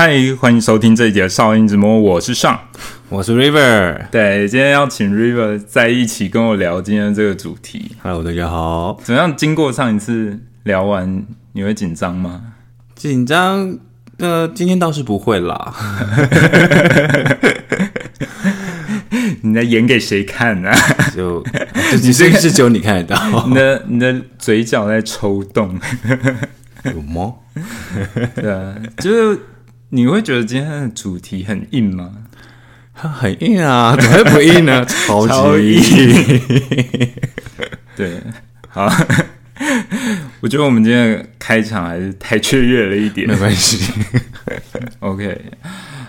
嗨，欢迎收听这一节的少音之魔，我是尚，我是 River。对，今天要请 River 在一起跟我聊今天这个主题。Hello，大家好。怎么样？经过上一次聊完，你会紧张吗？紧张？呃，今天倒是不会啦。你在演给谁看呢？就你这个是只有你看得到。你的你的嘴角在抽动，有吗？对啊，就是。你会觉得今天的主题很硬吗？它很硬啊，怎么会不硬呢？超级硬。对，好，我觉得我们今天的开场还是太雀跃了一点。没关系。OK，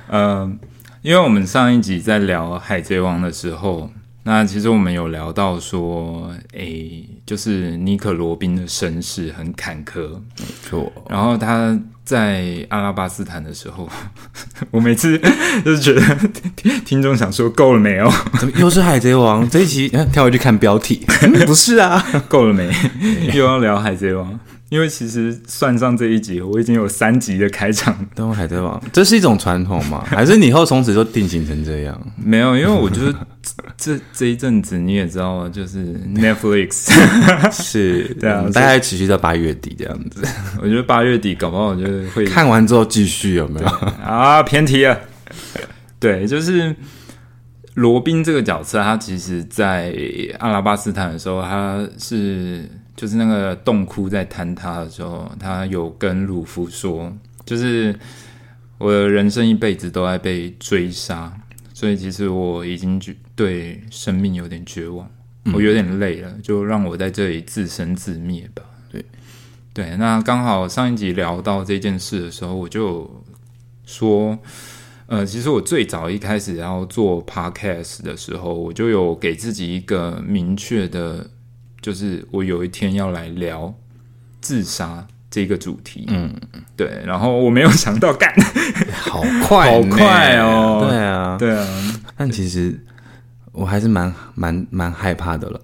嗯，因为我们上一集在聊《海贼王》的时候，那其实我们有聊到说，诶，就是尼可罗宾的身世很坎坷，没错。然后他。在阿拉巴斯坦的时候，我每次 就是觉得 听众想说够了没有？怎么又是海贼王这一集？跳回去看标题，不是啊，够了没？又要聊海贼王。因为其实算上这一集，我已经有三集的开场。都海贼王，这是一种传统吗？还是你以后从此就定型成这样？没有，因为我觉得这这一阵子你也知道啊，就是 Netflix 是，对啊，大概持续到八月底这样子。我觉得八月底搞不好就是会看完之后继续有没有？啊，偏题了。对，就是罗宾这个角色，他其实在阿拉巴斯坦的时候，他是。就是那个洞窟在坍塌的时候，他有跟鲁夫说：“就是我的人生一辈子都在被追杀，所以其实我已经对生命有点绝望，我有点累了，就让我在这里自生自灭吧。”对对，那刚好上一集聊到这件事的时候，我就说：“呃，其实我最早一开始要做 podcast 的时候，我就有给自己一个明确的。”就是我有一天要来聊自杀这个主题，嗯，对，然后我没有想到干，好快，好快哦，对啊，对啊，但其实我还是蛮蛮蛮害怕的啦，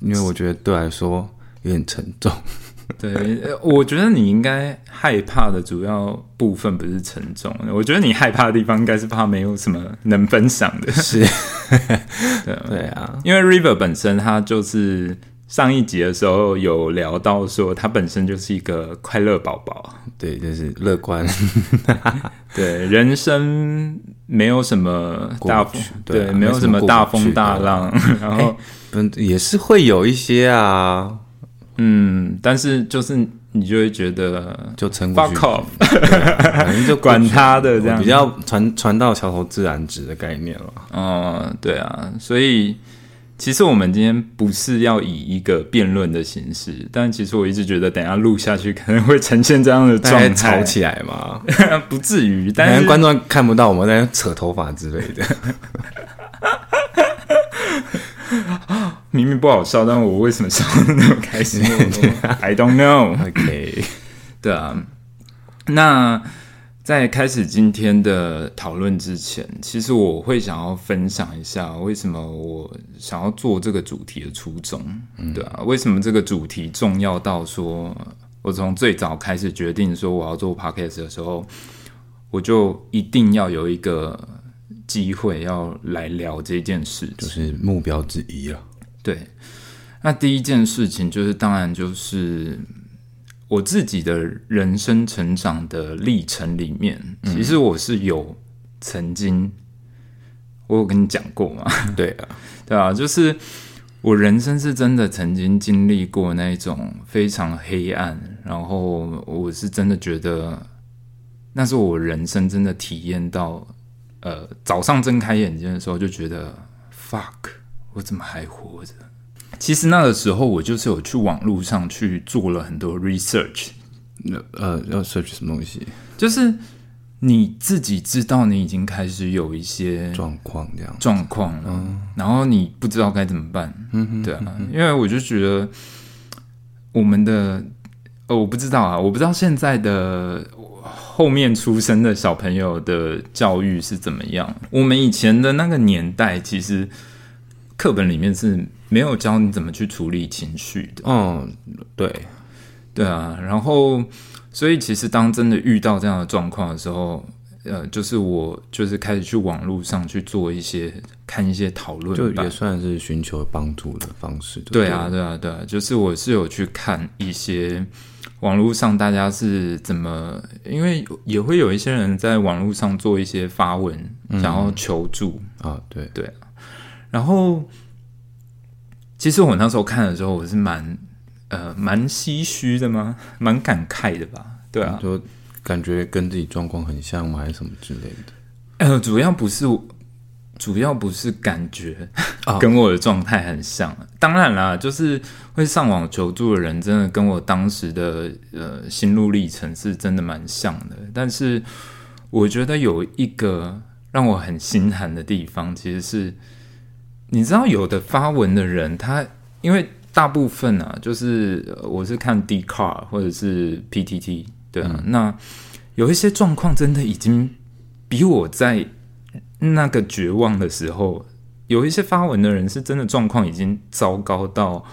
因为我觉得对来说有点沉重。对，我觉得你应该害怕的主要部分不是沉重，我觉得你害怕的地方应该是怕没有什么能分享的。是，对对啊，因为 River 本身他就是。上一集的时候有聊到说，他本身就是一个快乐宝宝，对，就是乐观，对，人生没有什么大风，对，没有什么大风大浪，然后嗯，也是会有一些啊，嗯，但是就是你就会觉得就成过去，反正就管他的这样，比较传传到桥头自然直的概念了，嗯，对啊，所以。其实我们今天不是要以一个辩论的形式，但其实我一直觉得，等下录下去可能会呈现这样的状态，吵起来嘛？不至于，但是观众看不到我们在扯头发之类的。明明不好笑，但我为什么笑的那么开心？I don't know. OK，对啊，那。在开始今天的讨论之前，其实我会想要分享一下为什么我想要做这个主题的初衷，对啊，为什么这个主题重要到说，我从最早开始决定说我要做 podcast 的时候，我就一定要有一个机会要来聊这件事，就是目标之一了。对，那第一件事情就是，当然就是。我自己的人生成长的历程里面，其实我是有曾经，我有跟你讲过嘛？对啊，对啊，就是我人生是真的曾经经历过那种非常黑暗，然后我是真的觉得那是我人生真的体验到，呃，早上睁开眼睛的时候就觉得 fuck，我怎么还活着？其实那个时候，我就是有去网络上去做了很多 research，呃，要 search 什么东西？就是你自己知道你已经开始有一些状况这样状况了，然后你不知道该怎么办，嗯，对啊，因为我就觉得我们的，呃，我不知道啊，我不知道现在的后面出生的小朋友的教育是怎么样。我们以前的那个年代，其实课本里面是。没有教你怎么去处理情绪的。嗯，对，对啊。然后，所以其实当真的遇到这样的状况的时候，呃，就是我就是开始去网络上去做一些看一些讨论，就也算是寻求帮助的方式。对啊，对啊，对啊，就是我是有去看一些网络上大家是怎么，因为也会有一些人在网络上做一些发文，想要求助啊，对对，然后其实我那时候看的时候，我是蛮呃蛮唏嘘的吗？蛮感慨的吧？对啊，就感觉跟自己状况很像吗？还是什么之类的？呃，主要不是，主要不是感觉 跟我的状态很像。当然啦，就是会上网求助的人，真的跟我当时的呃心路历程是真的蛮像的。但是我觉得有一个让我很心寒的地方，其实是你知道，有的发文的人，他因为大部分啊，就是我是看 d c a r 或者是 PTT。对啊，那有一些状况真的已经比我在那个绝望的时候，有一些发文的人是真的状况已经糟糕到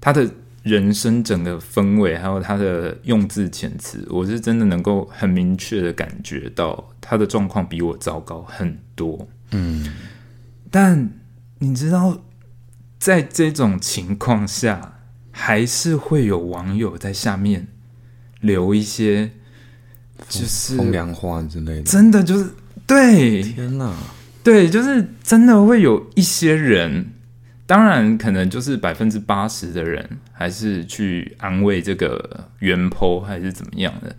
他的人生整个氛围，还有他的用字遣词，我是真的能够很明确的感觉到他的状况比我糟糕很多。嗯，但你知道，在这种情况下，还是会有网友在下面。留一些，就是风凉话之类的，真的就是对，天哪，对，就是真的会有一些人，当然可能就是百分之八十的人还是去安慰这个原剖还是怎么样的，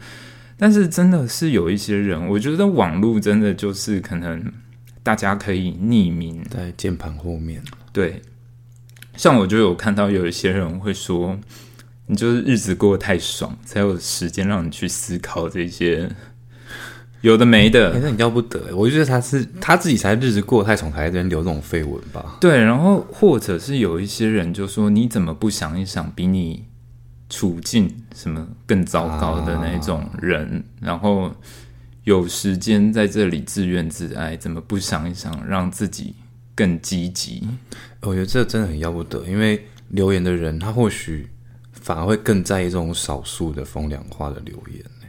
但是真的是有一些人，我觉得网络真的就是可能大家可以匿名在键盘后面，对，像我就有看到有一些人会说。你就是日子过得太爽，才有时间让你去思考这些有的没的。那你要不得，我就觉得他是他自己才日子过得太爽，才在这边留这种绯闻吧。对，然后或者是有一些人就说：“你怎么不想一想，比你处境什么更糟糕的那种人，然后有时间在这里自怨自艾，怎么不想一想，让自己更积极？”我觉得这真的很要不得，因为留言的人他或许。反而会更在意这种少数的风凉话的留言呢。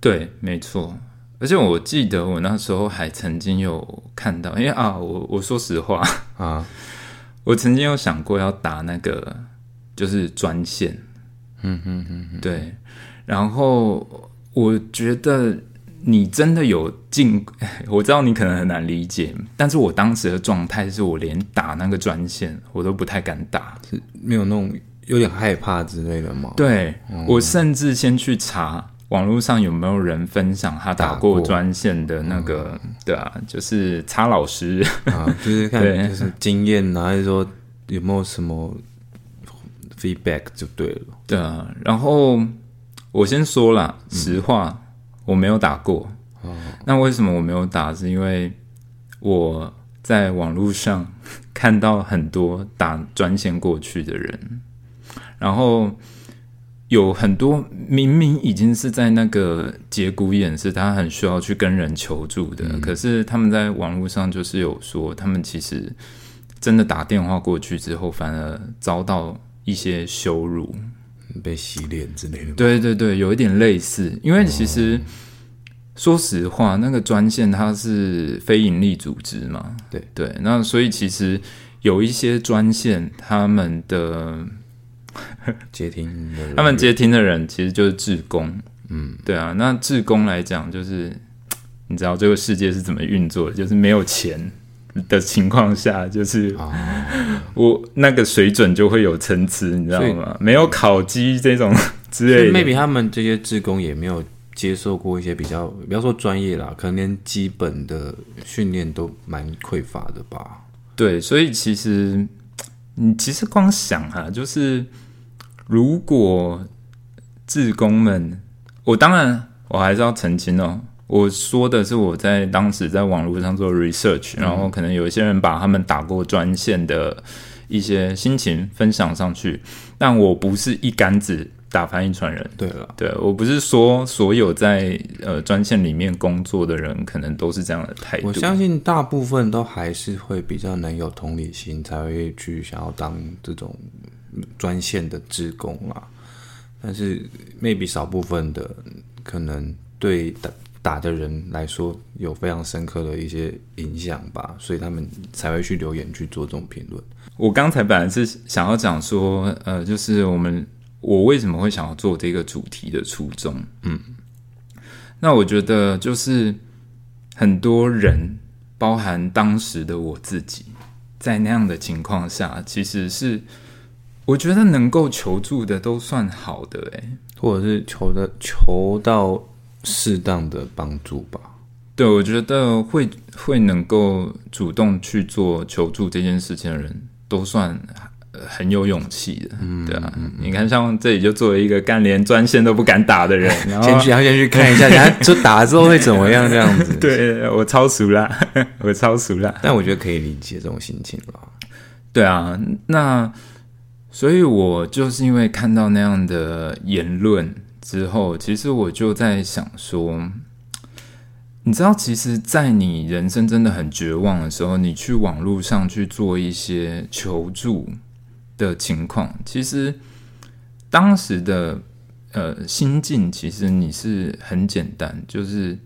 对，没错。而且我记得我那时候还曾经有看到，因为啊，我我说实话啊，我曾经有想过要打那个就是专线，嗯嗯嗯，对。然后我觉得你真的有进，我知道你可能很难理解，但是我当时的状态是我连打那个专线我都不太敢打，是没有那种。有点害怕之类的吗？对我甚至先去查网络上有没有人分享他打过专线的那个，对啊，就是查老师啊，就是看 就是经验啊，还是说有没有什么 feedback 就对了。对啊，然后我先说了实话，我没有打过。哦，那为什么我没有打？是因为我在网络上看到很多打专线过去的人。然后有很多明明已经是在那个节骨眼，是他很需要去跟人求助的，可是他们在网络上就是有说，他们其实真的打电话过去之后，反而遭到一些羞辱、被洗脸之类的。对对对，有一点类似，因为其实说实话，那个专线它是非盈利组织嘛，对对，那所以其实有一些专线他们的。接听的，他们接听的人其实就是志工，嗯，对啊。那志工来讲，就是你知道这个世界是怎么运作的，就是没有钱的情况下，就是我那个水准就会有参差，你知道吗？没有烤鸡这种 之类的，maybe 他们这些志工也没有接受过一些比较，不要说专业啦，可能连基本的训练都蛮匮乏的吧。对，所以其实你其实光想哈，就是。如果志工们，我当然我还是要澄清哦。我说的是我在当时在网络上做 research，然后可能有一些人把他们打过专线的一些心情分享上去，但我不是一竿子打翻一船人。对了，对我不是说所有在呃专线里面工作的人可能都是这样的态度。我相信大部分都还是会比较能有同理心，才会去想要当这种。专线的职工啊，但是 maybe 少部分的可能对打的人来说有非常深刻的一些影响吧，所以他们才会去留言去做这种评论。我刚才本来是想要讲说，呃，就是我们我为什么会想要做这个主题的初衷，嗯，那我觉得就是很多人，包含当时的我自己，在那样的情况下，其实是我觉得能够求助的都算好的、欸，或者是求的求到适当的帮助吧。对，我觉得会会能够主动去做求助这件事情的人，都算呃很有勇气的，嗯对啊。你看，像这里就作为一个干连专线都不敢打的人，然后先去，然后先去看一下，然后就打了之后会怎么样这样子。对我超熟啦，我超熟啦。但我觉得可以理解这种心情吧。对啊，那所以我就是因为看到那样的言论之后，其实我就在想说，你知道，其实，在你人生真的很绝望的时候，你去网络上去做一些求助的情况，其实当时的呃心境，其实你是很简单，就是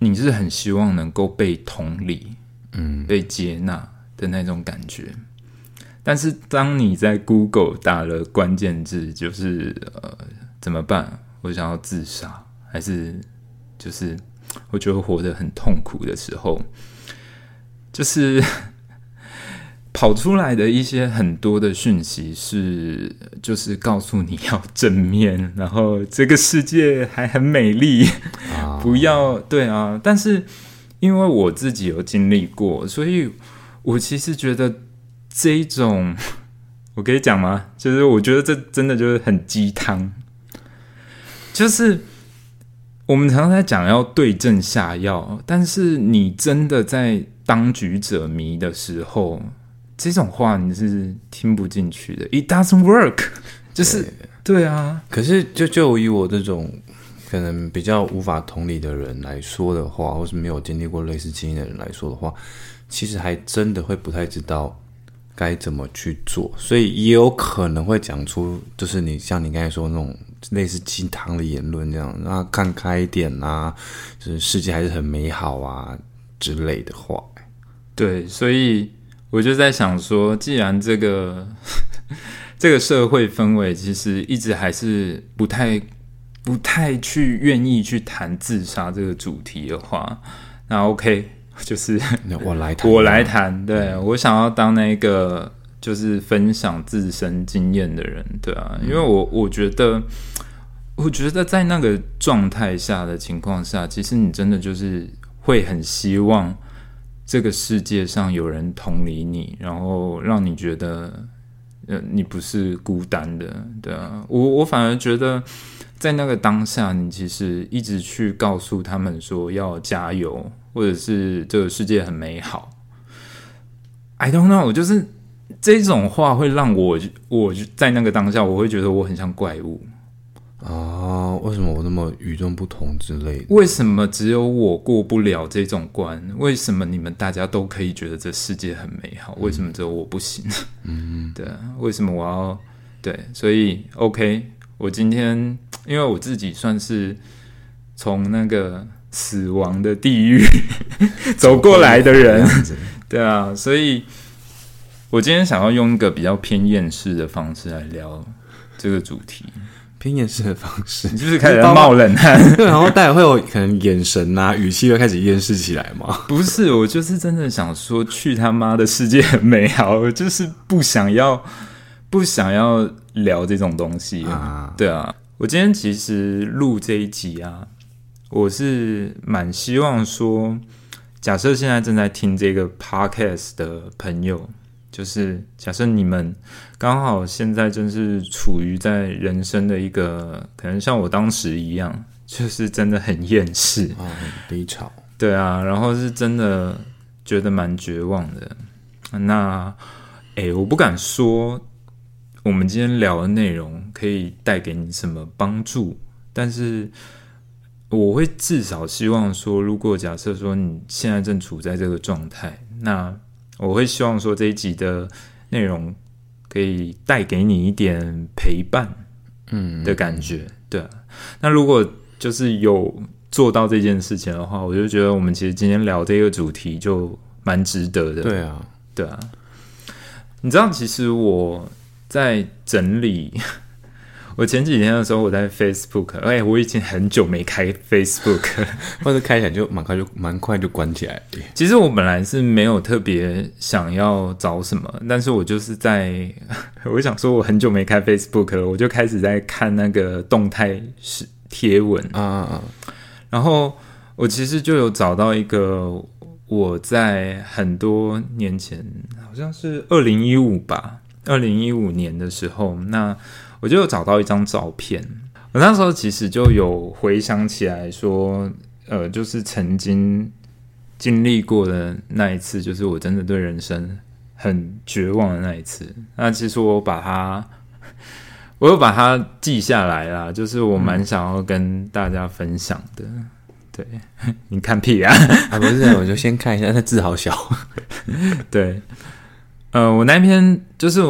你是很希望能够被同理，嗯，被接纳的那种感觉。但是当你在 Google 打了关键字，就是呃怎么办？我想要自杀，还是就是我觉得活得很痛苦的时候，就是 跑出来的一些很多的讯息是，就是告诉你要正面，然后这个世界还很美丽，啊，不要对啊。但是因为我自己有经历过，所以我其实觉得这一种，我可以讲吗？就是我觉得这真的就是很鸡汤，就是我们常常在讲要对症下药，但是你真的在当局者迷的时候，这种话你是听不进去的。It doesn't work，就是对啊，可是就就以我这种可能比较无法同理的人来说的话，或是没有经历过类似经验的人来说的话，其实还真的会不太知道该怎么去做，所以也有可能会讲出就是你像你刚才说那种类似鸡汤的言论这样，让他看开一点啊，就是世界还是很美好啊之类的话。对，所以我就在想说，既然这个 这个社会氛围其实一直还是不太不太去愿意去谈自杀这个主题的话，那 OK，就是我来谈，我来谈。对我想要当那个就是分享自身经验的人，对啊，因为我我觉得。我觉得在那个状态下的情况下，其实你真的就是会很希望这个世界上有人同理你，然后让你觉得，呃，你不是孤单的，对啊。我我反而觉得，在那个当下，你其实一直去告诉他们说要加油，或者是这个世界很美好。I don't know，就是这种话会让我我在那个当下，我会觉得我很像怪物。啊，为什么我那么与众不同之类的？为什么只有我过不了这种关？为什么你们大家都可以觉得这世界很美好？为什么只有我不行？嗯，对啊，为什么我要对？所以 OK，我今天因为我自己算是从那个死亡的地狱 走过来的人，对啊，所以我今天想要用一个比较偏厌世的方式来聊这个主题。偏厌世的方式，你就是开始冒冷汗，对，然后大家会有可能眼神啊、语气又开始厌世起来吗？不是，我就是真的想说，去他妈的世界很美好，我 就是不想要，不想要聊这种东西。啊。对啊，我今天其实录这一集啊，我是蛮希望说，假设现在正在听这个 podcast 的朋友，就是假设你们刚好现在正是处于在人生的一个，可能像我当时一样，就是真的很厌世，啊，很低潮。对啊，然后是真的觉得蛮绝望的。那，诶，我不敢说我们今天聊的内容可以带给你什么帮助，但是我会至少希望说，如果假设说你现在正处在这个状态，那我会希望说这一集的内容可以带给你一点陪伴。嗯的感觉，对啊。那如果就是有做到这件事情的话，我就觉得我们其实今天聊这个主题就蛮值得的。对啊，对啊，你知道，其实我在整理。我前几天的时候，我在 Facebook，哎，我已经很久没开 Facebook，或者开起来就蛮快就蛮快就关起来。其实我本来是没有特别想要找什么，但是我就是在，我想说我很久没开 Facebook 了，我就开始在看那个动态是贴文啊啊啊，然后我其实就有找到一个我在很多年前，好像是二零一五吧，二零一五年的时候，那。我就找到一张照片，我那时候其实就有回想起来说，呃，就是曾经经历过的那一次，就是我真的对人生很绝望的那一次。那其实我把它，我又把它记下来啦，就是我蛮想要跟大家分享的。对，你看屁啊！啊，不是，我就先看一下，那字好小。对，呃，我那篇就是。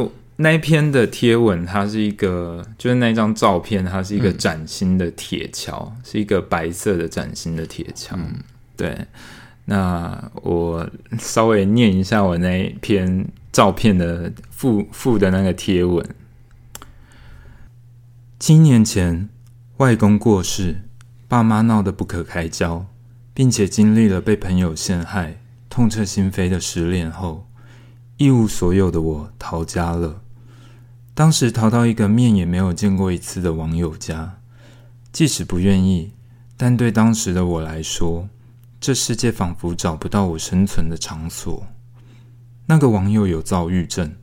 那一篇的贴文，它是一个，就是那张照片，它是一个崭新的铁桥，是一个白色的崭新的铁桥。对，那我稍微念一下我那篇照片的附附的那个贴文。七年前，外公过世，爸妈闹得不可开交，并且经历了被朋友陷害、痛彻心扉的失恋后，一无所有的我逃家了。当时逃到一个面也没有见过一次的网友家，即使不愿意，但对当时的我来说，这世界仿佛找不到我生存的场所。那个网友有躁郁症，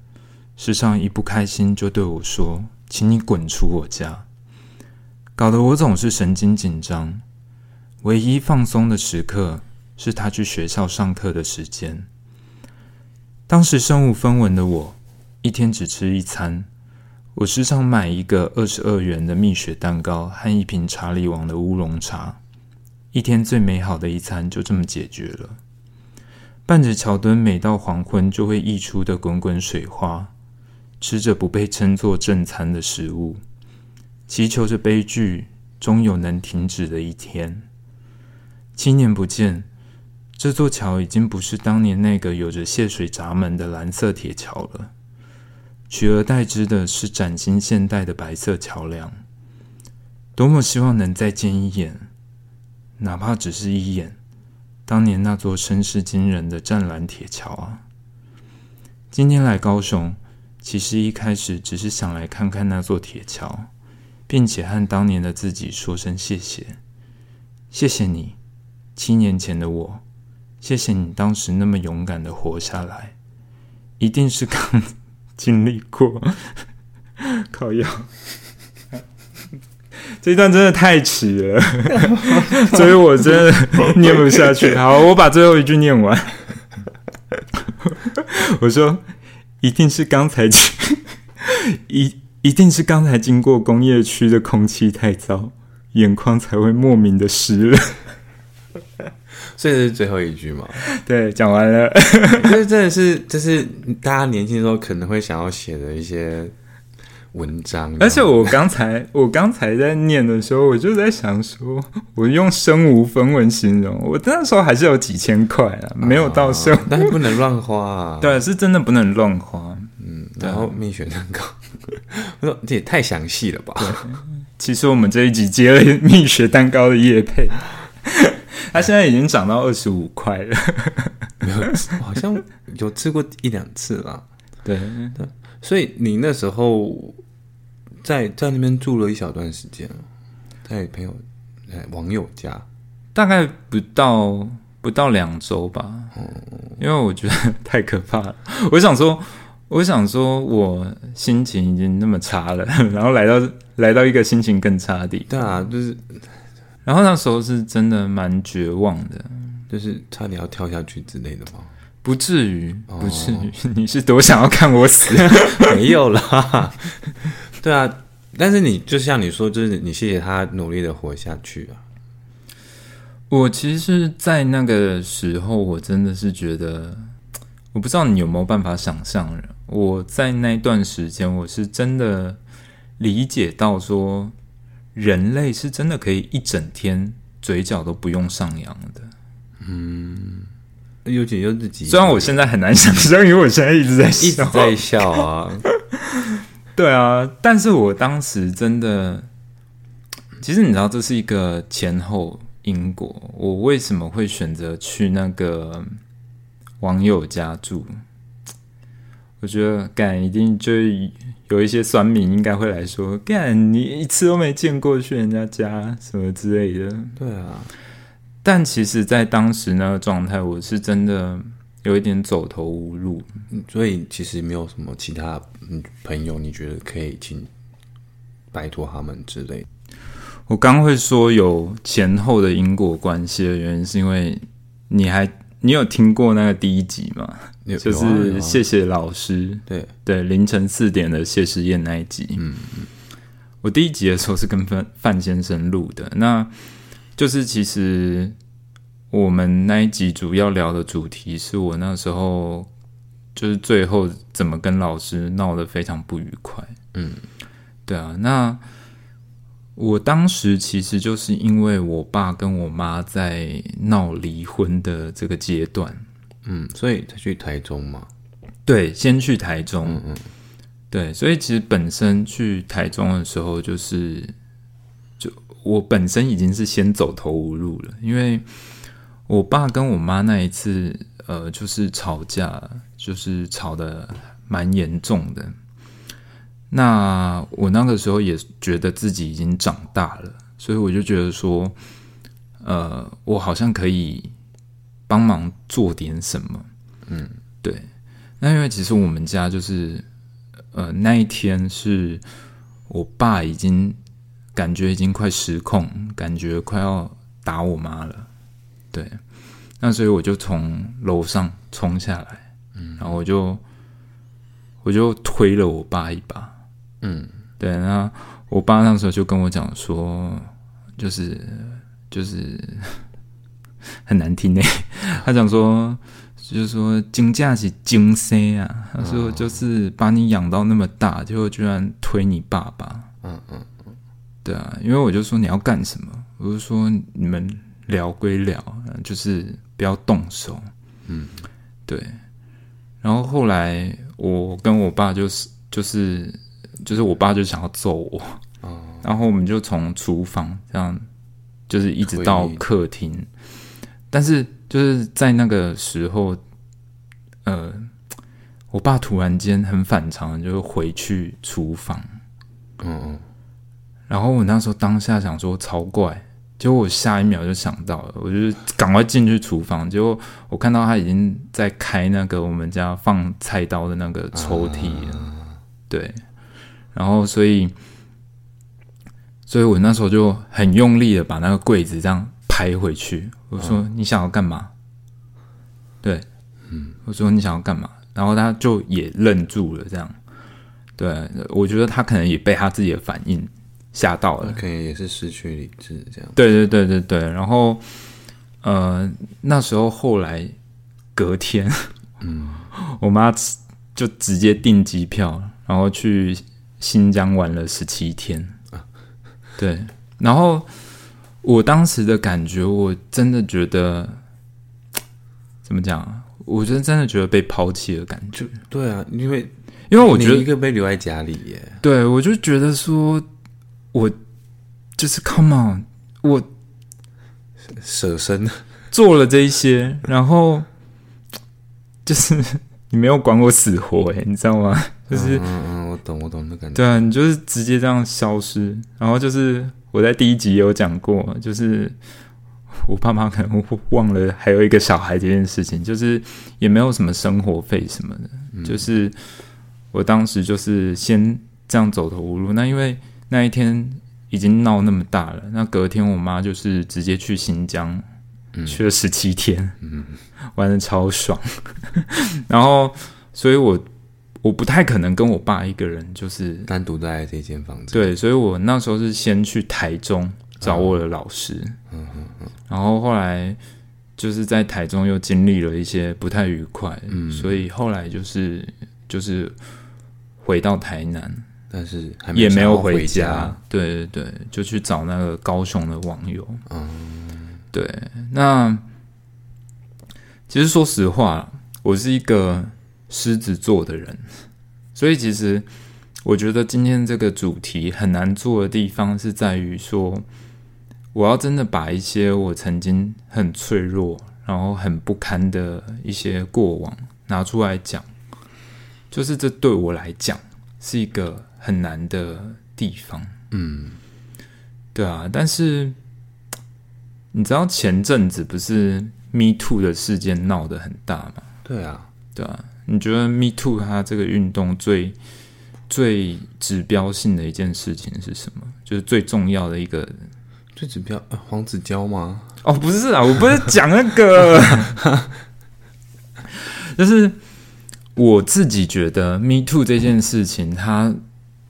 时常一不开心就对我说：“请你滚出我家。”搞得我总是神经紧张。唯一放松的时刻是他去学校上课的时间。当时身无分文的我，一天只吃一餐。我时常买一个二十二元的蜜雪蛋糕和一瓶查理王的乌龙茶，一天最美好的一餐就这么解决了。伴着桥墩每到黄昏就会溢出的滚滚水花，吃着不被称作正餐的食物，祈求着悲剧终有能停止的一天。七年不见，这座桥已经不是当年那个有着泄水闸门的蓝色铁桥了。取而代之的是崭新现代的白色桥梁。多么希望能再见一眼，哪怕只是一眼，当年那座声势惊人的湛蓝铁桥啊！今天来高雄，其实一开始只是想来看看那座铁桥，并且和当年的自己说声谢谢，谢谢你，七年前的我，谢谢你当时那么勇敢的活下来，一定是刚。经历过，靠药，这一段真的太迟了，所以我真的念不下去。好，我把最后一句念完。我说，一定是刚才经，一一定是刚才经过工业区的空气太糟，眼眶才会莫名的湿了。这是最后一句吗？对，讲完了。这真的是，这是大家年轻时候可能会想要写的一些文章。而且我刚才，我刚才在念的时候，我就在想说，我用身无分文形容，我那时候还是有几千块啊，没有到身，但是不能乱花。啊 对，是真的不能乱花。嗯，然后蜜雪蛋糕，我说这也太详细了吧？其实我们这一集接了蜜雪蛋糕的叶配。它现在已经涨到二十五块了，没有，好像有吃过一两次了。对对，所以你那时候在在那边住了一小段时间，在朋友、网友家，大概不到不到两周吧。嗯，因为我觉得太可怕了。我想说，我想说，我心情已经那么差了，然后来到来到一个心情更差的地方。对啊，就是。然后那时候是真的蛮绝望的，就是差点要跳下去之类的吗？不至于，不至于。你是多想要看我死？没有啦。对啊，但是你就像你说，就是你谢谢他努力的活下去啊。我其实，在那个时候，我真的是觉得，我不知道你有没有办法想象，我在那段时间，我是真的理解到说。人类是真的可以一整天嘴角都不用上扬的。嗯有点有自己，虽然我现在很难想象，因为我现在一直在一直笑，在笑啊，对啊，但是我当时真的，其实你知道这是一个前后因果。我为什么会选择去那个网友家住？我觉得干一定就有一些酸民应该会来说，干你一次都没见过去人家家什么之类的。对啊，但其实，在当时那个状态，我是真的有一点走投无路。嗯所以其实没有什么其他嗯朋友，你觉得可以请拜托他们之类的。我刚会说有前后的因果关系的原因，是因为你还你有听过那个第一集吗？有就是谢谢老师，对，对凌晨四点的谢师宴那一集。嗯我第一集的时候是跟范范先生录的，那就是其实我们那一集主要聊的主题是我那时候就是最后怎么跟老师闹得非常不愉快。嗯，对啊，那我当时其实就是因为我爸跟我妈在闹离婚的这个阶段，嗯，所以才去台中嘛。对，先去台中，嗯嗯对，所以其实本身去台中的时候，就是就我本身已经是先走投无路了，因为我爸跟我妈那一次，呃，就是吵架，就是吵得蛮严重的。那我那个时候也觉得自己已经长大了，所以我就觉得说，呃，我好像可以帮忙做点什么。嗯，对。那因为其实我们家就是，呃，那一天是我爸已经感觉已经快失控，感觉快要打我妈了。对，那所以我就从楼上冲下来，嗯，然后我就我就推了我爸一把。嗯，对，那我爸那时候就跟我讲说，就是就是 很难听呢。他讲说，就是说金价是金生啊，他说就是把你养到那么大，结果居然推你爸爸。嗯嗯嗯，对啊，因为我就说你要干什么，我就说你们聊归聊，就是不要动手。嗯，对。然后后来我跟我爸就是就是就是我爸就想要揍我，哦，然后我们就从厨房这样，就是一直到客厅，但是就是在那个时候，呃，我爸突然间很反常，就是回去厨房，嗯嗯，然后我那时候当下想说超怪，结果我下一秒就想到了，我就是赶快进去厨房，结果我看到他已经在开那个我们家放菜刀的那个抽屉了，对，然后所以，所以我那时候就很用力的把那个柜子这样拍回去，我说、你想要干嘛？对，嗯，我说你想要干嘛？然后他就也愣住了，这样，对我觉得他可能也被他自己的反应吓到了，可能也是失去理智这样。对对对对对，然后呃，那时候后来隔天，嗯，我妈就直接订机票，然后去新疆玩了十七天。对，然后我当时的感觉，我真的觉得怎么讲啊？我真真的觉得被抛弃的感觉，对啊，因为因为我觉得一个被留在家里耶，对，我就觉得说，我就是 come on，我舍身。做了这一些，然后就是 你没有管我死活、哎，你知道吗？就是、嗯嗯，我懂我懂的感觉。对啊，你就是直接这样消失，然后就是我在第一集也有讲过，就是我爸妈可能会忘了还有一个小孩这件事情，就是也没有什么生活费什么的，就是我当时就是先这样走投无路。那因为那一天已经闹那么大了，那隔天我妈就是直接去新疆。去了十七天，嗯，玩的超爽，然后，所以我我不太可能跟我爸一个人，就是单独待在这间房子。对，所以我那时候是先去台中找我的老师，嗯嗯嗯，然后后来就是在台中又经历了一些不太愉快，嗯，所以后来就是就是回到台南，但是还也没有回家。对对对，就去找那个高雄的网友。嗯，对。那其实说实话，我是一个狮子座的人，所以其实我觉得今天这个主题很难做的地方是在于说，我要真的把一些我曾经很脆弱，然后很不堪的一些过往拿出来讲，就是这对我来讲是一个很难的地方。嗯，对啊，但是你知道前阵子不是 Me Too 的事件闹得很大吗？对啊，对啊，你觉得 Me Too 它这个运动最最指标性的一件事情是什么？就是最重要的一个最指标、呃、黄子佼吗？哦，不是啊，我不是讲那个，就是我自己觉得 Me Too 这件事情，它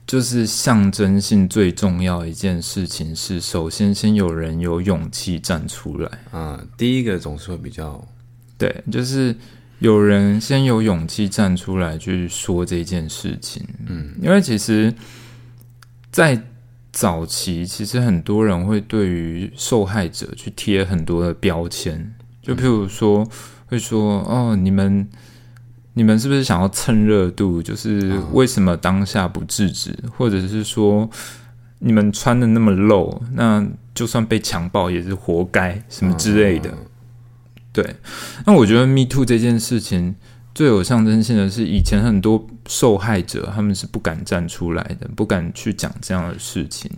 就是象征性最重要的一件事情是，首先先有人有勇气站出来，啊，第一个总是会比较对，就是有人先有勇气站出来去说这件事情，嗯，因为其实，在早期，其实很多人会对于受害者去贴很多的标签，就譬如说，会说哦，你们你们是不是想要蹭热度？就是为什么当下不制止，或者是说你们穿的那么露，那就算被强暴也是活该，什么之类的。对，那我觉得 Me Too 这件事情最有象征性的是，以前很多受害者他们是不敢站出来的，不敢去讲这样的事情。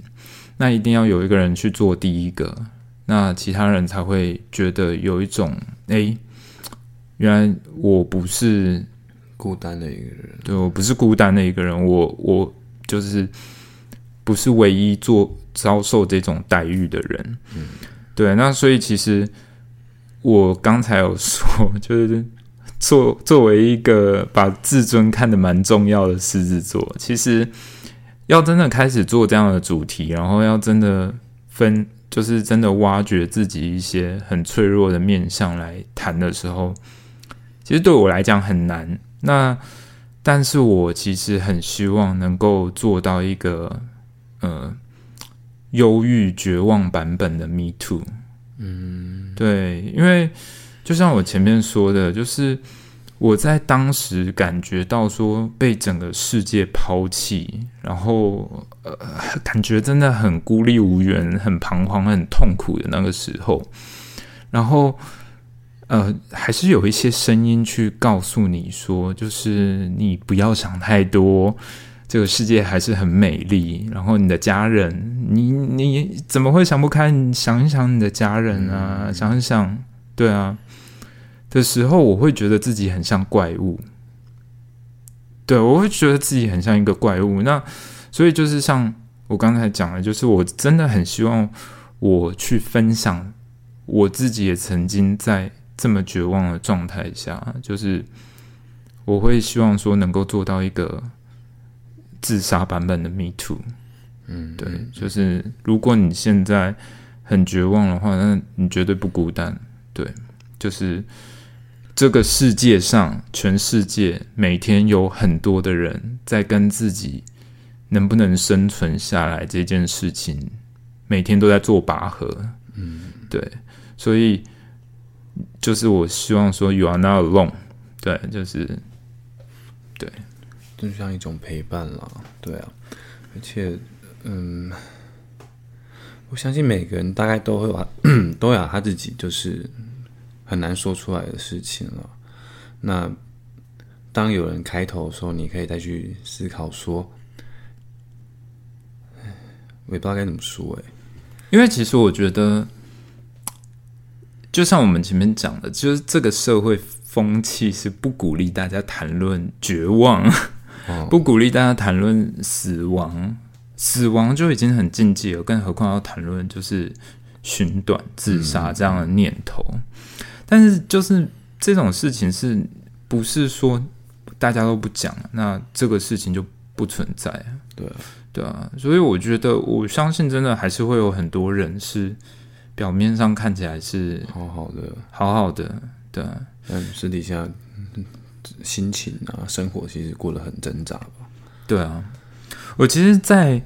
那一定要有一个人去做第一个，那其他人才会觉得有一种，哎，原来我不是孤单的一个人。对我不是孤单的一个人，我我就是不是唯一做遭受这种待遇的人。嗯，对，那所以其实我刚才有说，就是作作为一个把自尊看得蛮重要的狮子座，其实要真的开始做这样的主题，然后要真的分，就是真的挖掘自己一些很脆弱的面相来谈的时候，其实对我来讲很难。那但是我其实很希望能够做到一个呃忧郁绝望版本的 Me Too。嗯，对，因为就像我前面说的，就是我在当时感觉到说被整个世界抛弃，然后呃，感觉真的很孤立无援、很彷徨、很痛苦的那个时候，然后呃，还是有一些声音去告诉你说，就是你不要想太多。这个世界还是很美丽，然后你的家人，你你怎么会想不开？你想一想你的家人啊，想一想，对啊的时候，我会觉得自己很像怪物。对我会觉得自己很像一个怪物。那所以就是像我刚才讲的，就是我真的很希望我去分享我自己也曾经在这么绝望的状态下，就是我会希望说能够做到一个。自杀版本的 Me Too，嗯，对，就是如果你现在很绝望的话，那你绝对不孤单。对，就是这个世界上，全世界每天有很多的人在跟自己能不能生存下来这件事情，每天都在做拔河。嗯，对，所以就是我希望说，You are not alone。对，就是对。就像一种陪伴啦，对啊，而且，嗯，我相信每个人大概都会把都有他自己就是很难说出来的事情了。那当有人开头的时候，你可以再去思考说，我也不知道该怎么说哎，因为其实我觉得，就像我们前面讲的，就是这个社会风气是不鼓励大家谈论绝望。不鼓励大家谈论死亡，死亡就已经很禁忌了，更何况要谈论就是寻短自杀这样的念头。但是，就是这种事情是不是说大家都不讲，那这个事情就不存在？对，对啊。所以，我觉得我相信，真的还是会有很多人是表面上看起来是好好的，好好的，对，但私底下。心情啊，生活其实过得很挣扎吧？对啊，我其实在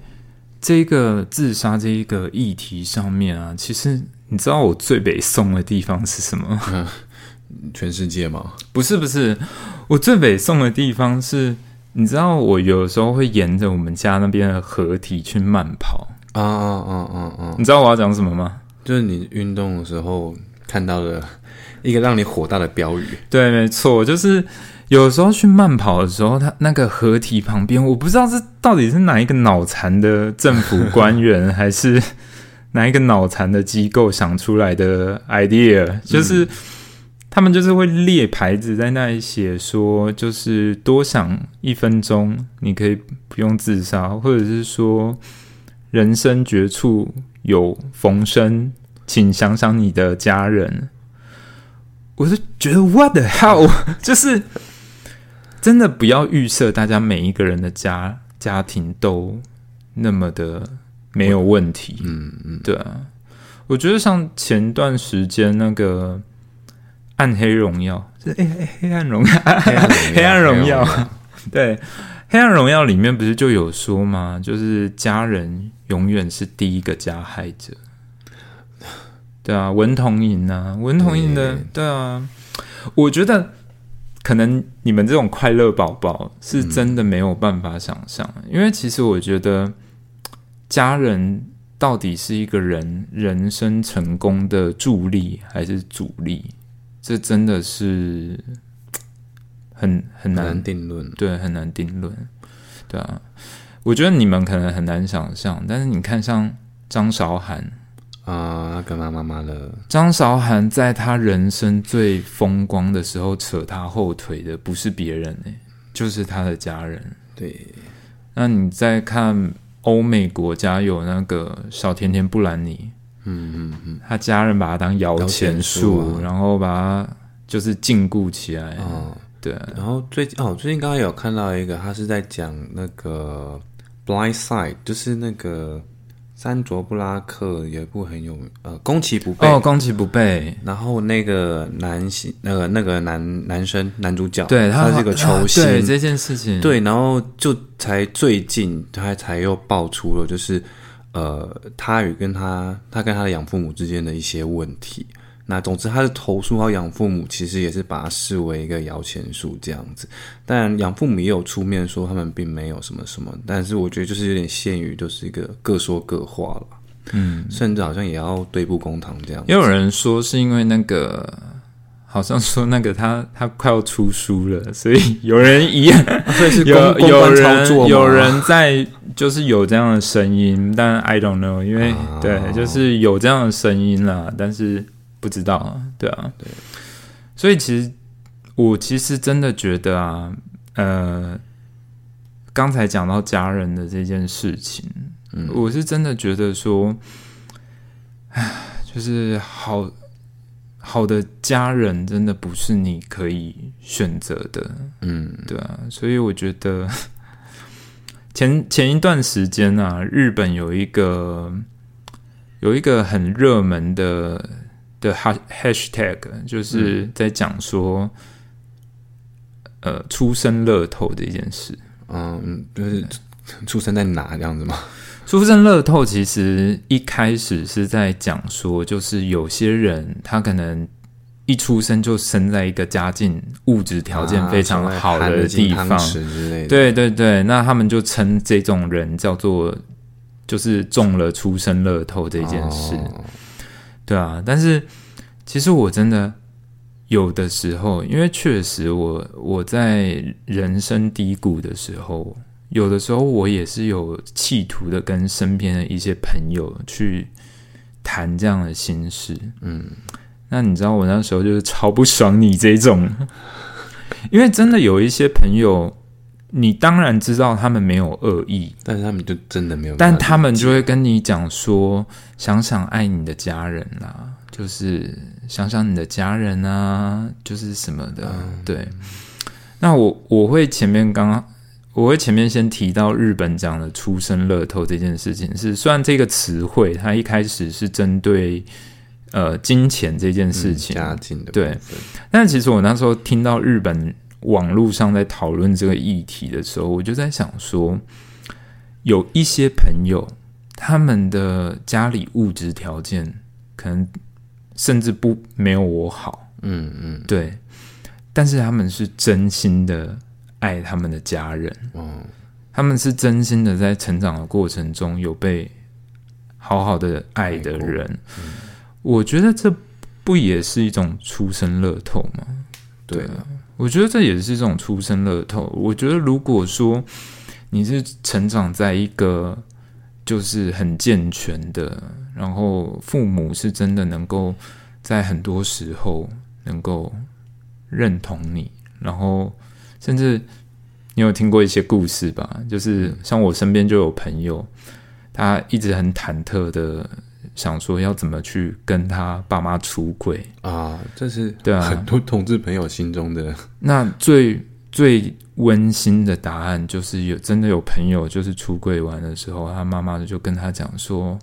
这个自杀这一个议题上面啊，其实你知道我最北宋的地方是什么吗？全世界吗？不是不是，我最北宋的地方是，你知道我有时候会沿着我们家那边的河堤去慢跑。啊啊啊啊啊！你知道我要讲什么吗？就是你运动的时候看到的一个让你火大的标语。对，没错，就是有时候去慢跑的时候，它那个河堤旁边，我不知道是到底是哪一个脑残的政府官员，还是哪一个脑残的机构想出来的 idea，就是他们就是会列牌子在那里写说，就是多想一分钟，你可以不用自杀，或者是说人生绝处有逢生，请想想你的家人。我就觉得 what the hell，就是真的不要预设大家每一个人的家家庭都那么的没有问题。嗯嗯，对啊，我觉得像前段时间那个《暗黑荣耀》是哎哎 黑暗荣耀，黑暗荣耀，对，《黑暗荣耀》里面不是就有说吗？就是家人永远是第一个加害者。对啊，文童莹啊，文童莹的，对啊，我觉得可能你们这种快乐宝宝是真的没有办法想象，因为其实我觉得家人到底是一个人人生成功的助力还是阻力，这真的是很很难难定论。对，很难定论。对啊，我觉得你们可能很难想象，但是你看像张韶涵。啊，他跟他妈妈了。张韶涵在她人生最风光的时候扯她后腿的不是别人哎、就是她的家人。对，那你再看欧美国家有那个小甜甜布兰妮，嗯嗯嗯，她家人把她当摇钱树树，啊。然后把她就是禁锢起来。哦，对。啊，然后最近哦，最近刚刚有看到一个，他是在讲那个《Blind Side》，就是那个山卓布拉克有一部很有名呃攻其不备，哦，攻其不备，然后那个男性那个那个男男生男主角，对他是一个球星，对这件事情，对，然后就才最近他才又爆出了，就是呃，他与跟他他跟他的养父母之间的一些问题。那总之，他的投诉到养父母其实也是把他视为一个摇钱树这样子。但养父母也有出面说他们并没有什么什么，但是我觉得就是有点限于就是一个各说各话了，嗯，甚至好像也要对簿公堂这样子。也有人说是因为那个，好像说那个他他快要出书了，所以有人一样 所以是有有人有人在就是有这样的声音，但 I don't know，因为、啊对，就是有这样的声音啦，但是不知道啊，对啊，对，所以其实我其实真的觉得啊，呃，刚才讲到家人的这件事情，嗯。我是真的觉得说，唉，就是好好的家人真的不是你可以选择的，嗯。对啊，所以我觉得 前前一段时间啊，日本有一个有一个很热门的的 ha- hashtag，就是在讲说，呃，出生乐透这件事。嗯，就是出生在哪这样子吗？出生乐透其实一开始是在讲说，就是有些人他可能一出生就生在一个家境物质条件非常好啊的地方。对对对，那他们就称这种人叫做就是中了出生乐透这件事，哦对啊。但是其实我真的有的时候，因为确实我我在人生低谷的时候，有的时候我也是有企图的跟身边的一些朋友去谈这样的心事，嗯，那你知道我那时候就是超不爽你这种，因为真的有一些朋友，你当然知道他们没有恶意，但是他们就真的没有但他们就会跟你讲说，想想爱你的家人啦，就是想想你的家人啊，就是什么的，对。那我我会前面刚刚我会前面先提到日本讲的出生乐透这件事情是，虽然这个词汇它一开始是针对呃金钱这件事嗯情，家境的对。但其实我那时候听到日本网络上在讨论这个议题的时候，我就在想说，有一些朋友，他们的家里物质条件可能甚至不没有我好，嗯嗯。对，但是他们是真心的爱他们的家人，嗯，他们是真心的在成长的过程中有被好好的爱的人，我觉得这不也是一种出生乐透吗？对啊，我觉得这也是一种出生乐透。我觉得如果说你是成长在一个就是很健全的，然后父母是真的能够在很多时候能够认同你，然后甚至你有听过一些故事吧？就是像我身边就有朋友，他一直很忐忑的想说要怎么去跟他爸妈出轨。啊，这是对啊很多同志朋友心中的 那最最温馨的答案就是有真的有朋友就是出轨完的时候，他妈妈就跟他讲说：“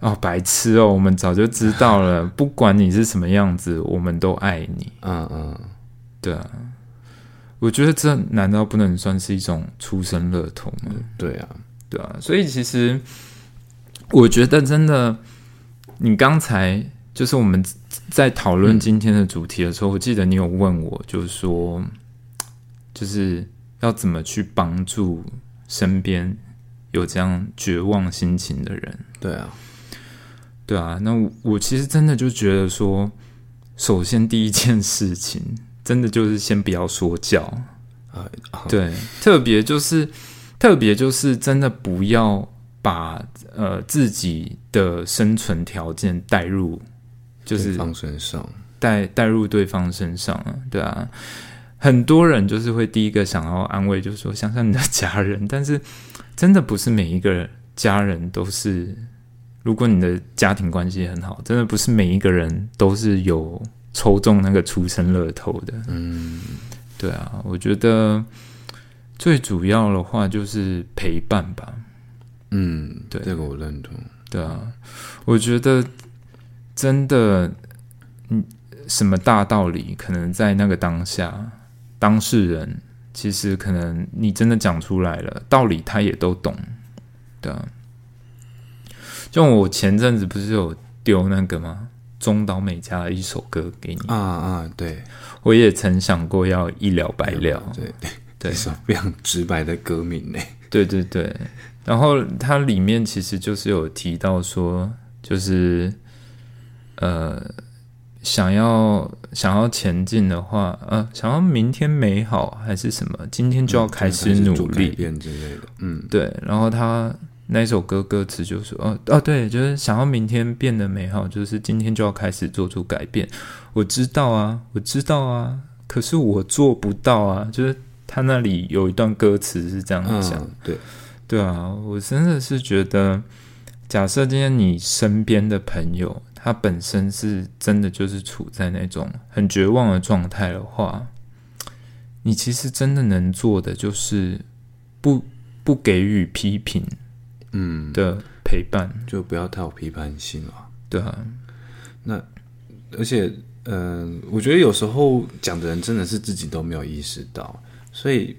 哦，白痴哦，我们早就知道了，不管你是什么样子，我们都爱你。嗯嗯，”对啊，我觉得这难道不能算是一种出生乐童吗？对啊，对啊，所以其实我觉得真的，你刚才就是我们在讨论今天的主题的时候，我记得你有问我，就是说，就是要怎么去帮助身边有这样绝望心情的人。对啊，对啊，那我我其实真的就觉得说，首先第一件事情，真的就是先不要说教。啊啊，对，特别就是特别就是真的不要把呃自己的生存条件带入，就是对方身上，带带入对方身上啊，对啊。很多人就是会第一个想要安慰，就是说想想你的家人，但是真的不是每一个家人都是。如果你的家庭关系很好，真的不是每一个人都是有抽中那个出生乐透的。嗯，对啊，我觉得最主要的话就是陪伴吧。嗯，对。这个我认同，对啊，我觉得真的，嗯，什么大道理，可能在那个当下，当事人其实可能你真的讲出来了，道理他也都懂。对啊，就我前阵子不是有丢那个吗？中岛美嘉的一首歌给你，啊啊，对，我也曾想过要一了百了。对对，对 一首非常直白的歌名呢，对对对，然后它里面其实就是有提到说，就是呃，想要想要前进的话，呃，想要明天美好还是什么，今天就要开始努力。变之类的，嗯，对，然后他那首歌歌词就说，哦哦，对，就是想要明天变得美好，就是今天就要开始做出改变。我知道啊，我知道啊，可是我做不到啊。就是他那里有一段歌词是这样讲，嗯，对，对啊，我真的是觉得，假设今天你身边的朋友他本身是真的就是处在那种很绝望的状态的话，你其实真的能做的就是不不给予批评嗯，的陪伴，就不要太有批判性了。对啊，那而且，嗯、我觉得有时候讲的人真的是自己都没有意识到，所以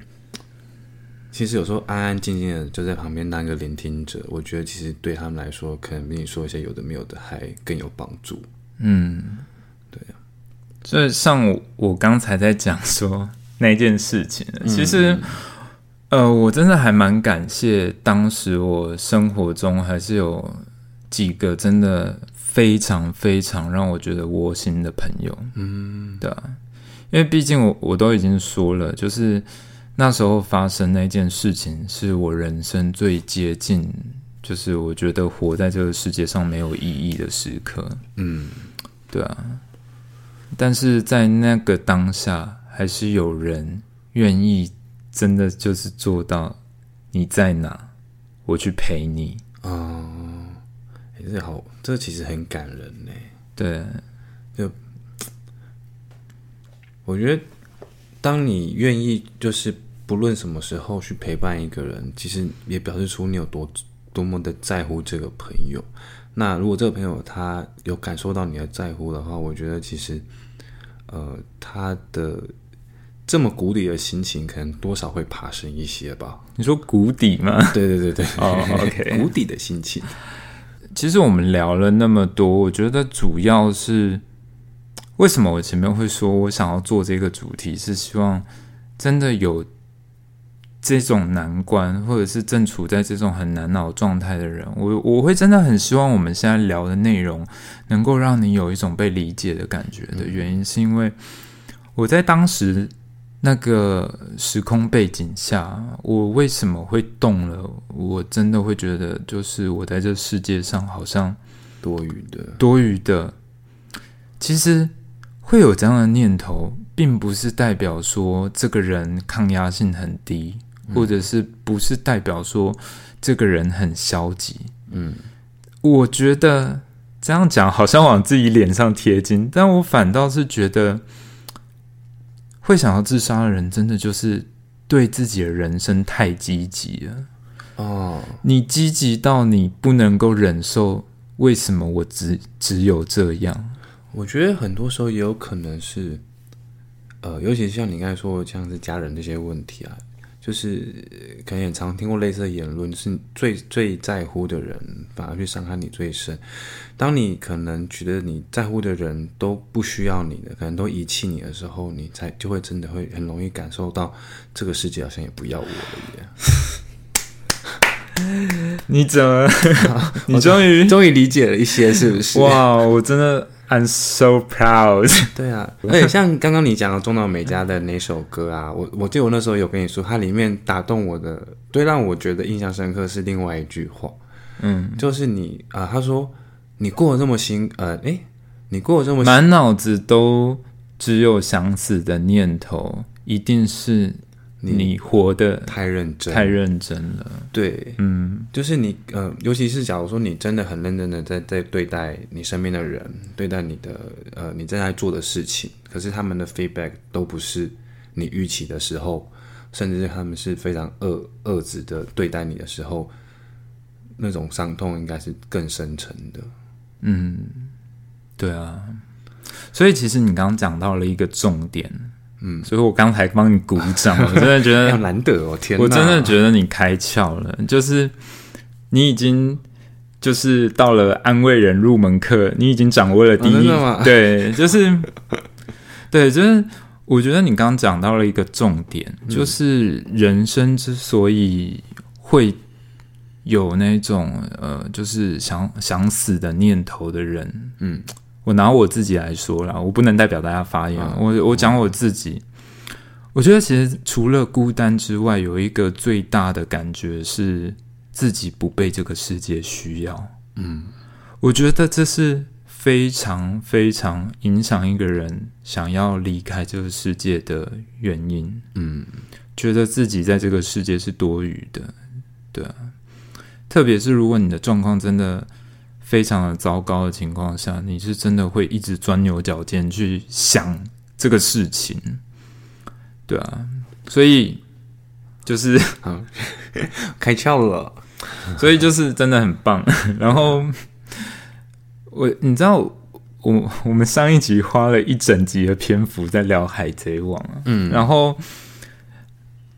其实有时候安安静静的就在旁边当一个聆听者，我觉得其实对他们来说，可能比你说一些有的没有的还更有帮助。嗯，对啊。所以像我我刚才在讲说那件事情，其实。呃，我真的还蛮感谢当时我生活中还是有几个真的非常非常让我觉得窝心的朋友，嗯，对啊，因为毕竟我我都已经说了，就是那时候发生那件事情是我人生最接近，就是我觉得活在这个世界上没有意义的时刻，嗯，对啊，但是在那个当下，还是有人愿意。真的就是做到，你在哪，我去陪你。哦，哎、这好，这其实很感人呢。对，就我觉得，当你愿意，就是不论什么时候去陪伴一个人，其实也表示出你有多多么的在乎这个朋友。那如果这个朋友他有感受到你的在乎的话，我觉得其实，呃，他的这么谷底的心情，可能多少会爬升一些吧。你说谷底吗？对对对对，哦，OK 谷底的心情。其实我们聊了那么多，我觉得主要是为什么我前面会说我想要做这个主题，是希望真的有这种难关，或者是正处在这种很难熬状态的人，我我会真的很希望我们现在聊的内容能够让你有一种被理解的感觉的原因，是因为我在当时那个时空背景下，我为什么会动了？我真的会觉得，就是我在这世界上好像多余的，多余的。其实会有这样的念头，并不是代表说这个人抗压性很低，或者是不是代表说这个人很消极。嗯，我觉得这样讲好像往自己脸上贴金，但我反倒是觉得，会想要自杀的人，真的就是对自己的人生太积极了。哦，你积极到你不能够忍受，为什么我只只有这样？我觉得很多时候也有可能是，呃，尤其像你刚才说的，像是家人这些问题啊，就是呃可能也常听过类似的言论，就是最最在乎的人反而去伤害你最深。当你可能觉得你在乎的人都不需要你的，可能都遗弃你的时候，你才就会真的会很容易感受到这个世界好像也不要我了耶。你怎么？你终于终于理解了一些，是不是？哇！我真的 I'm so proud。对啊，而且像刚刚你讲的中岛美嘉的那首歌啊，我我记得我那时候有跟你说，它里面打动我的，最让我觉得印象深刻是另外一句话，嗯，就是你啊、他说你过得这么辛，呃，诶，你过得这么，满脑子都只有想死的念头，一定是你活得太认真，太认真了。对，嗯就是你呃，尤其是假如说你真的很认真的在在对待你身边的人，对待你的呃你正在做的事情，可是他们的 feedback 都不是你预期的时候，甚至是他们是非常恶恶质的对待你的时候，那种伤痛应该是更深沉的。嗯，对啊。所以其实你刚刚讲到了一个重点，嗯，所以我刚才帮你鼓掌，我真的觉得要难得哦，天哪！我真的觉得你开窍了，就是你已经就是到了安慰人入门课，你已经掌握了第一，对，就是对，就是我觉得你刚刚讲到了一个重点，嗯。就是人生之所以会有那种呃，就是想想死的念头的人，嗯，我拿我自己来说啦，我不能代表大家发言，嗯我我讲我自己。我觉得其实除了孤单之外，有一个最大的感觉是自己不被这个世界需要。嗯，我觉得这是非常非常影响一个人想要离开这个世界的原因。嗯，觉得自己在这个世界是多余的，对啊。特别是如果你的状况真的非常的糟糕的情况下，你是真的会一直钻牛角尖去想这个事情，对啊。所以就是，好，开窍了。所以就是真的很棒。然后我，你知道，我我们上一集花了一整集的篇幅在聊《海贼王》啊，嗯，然后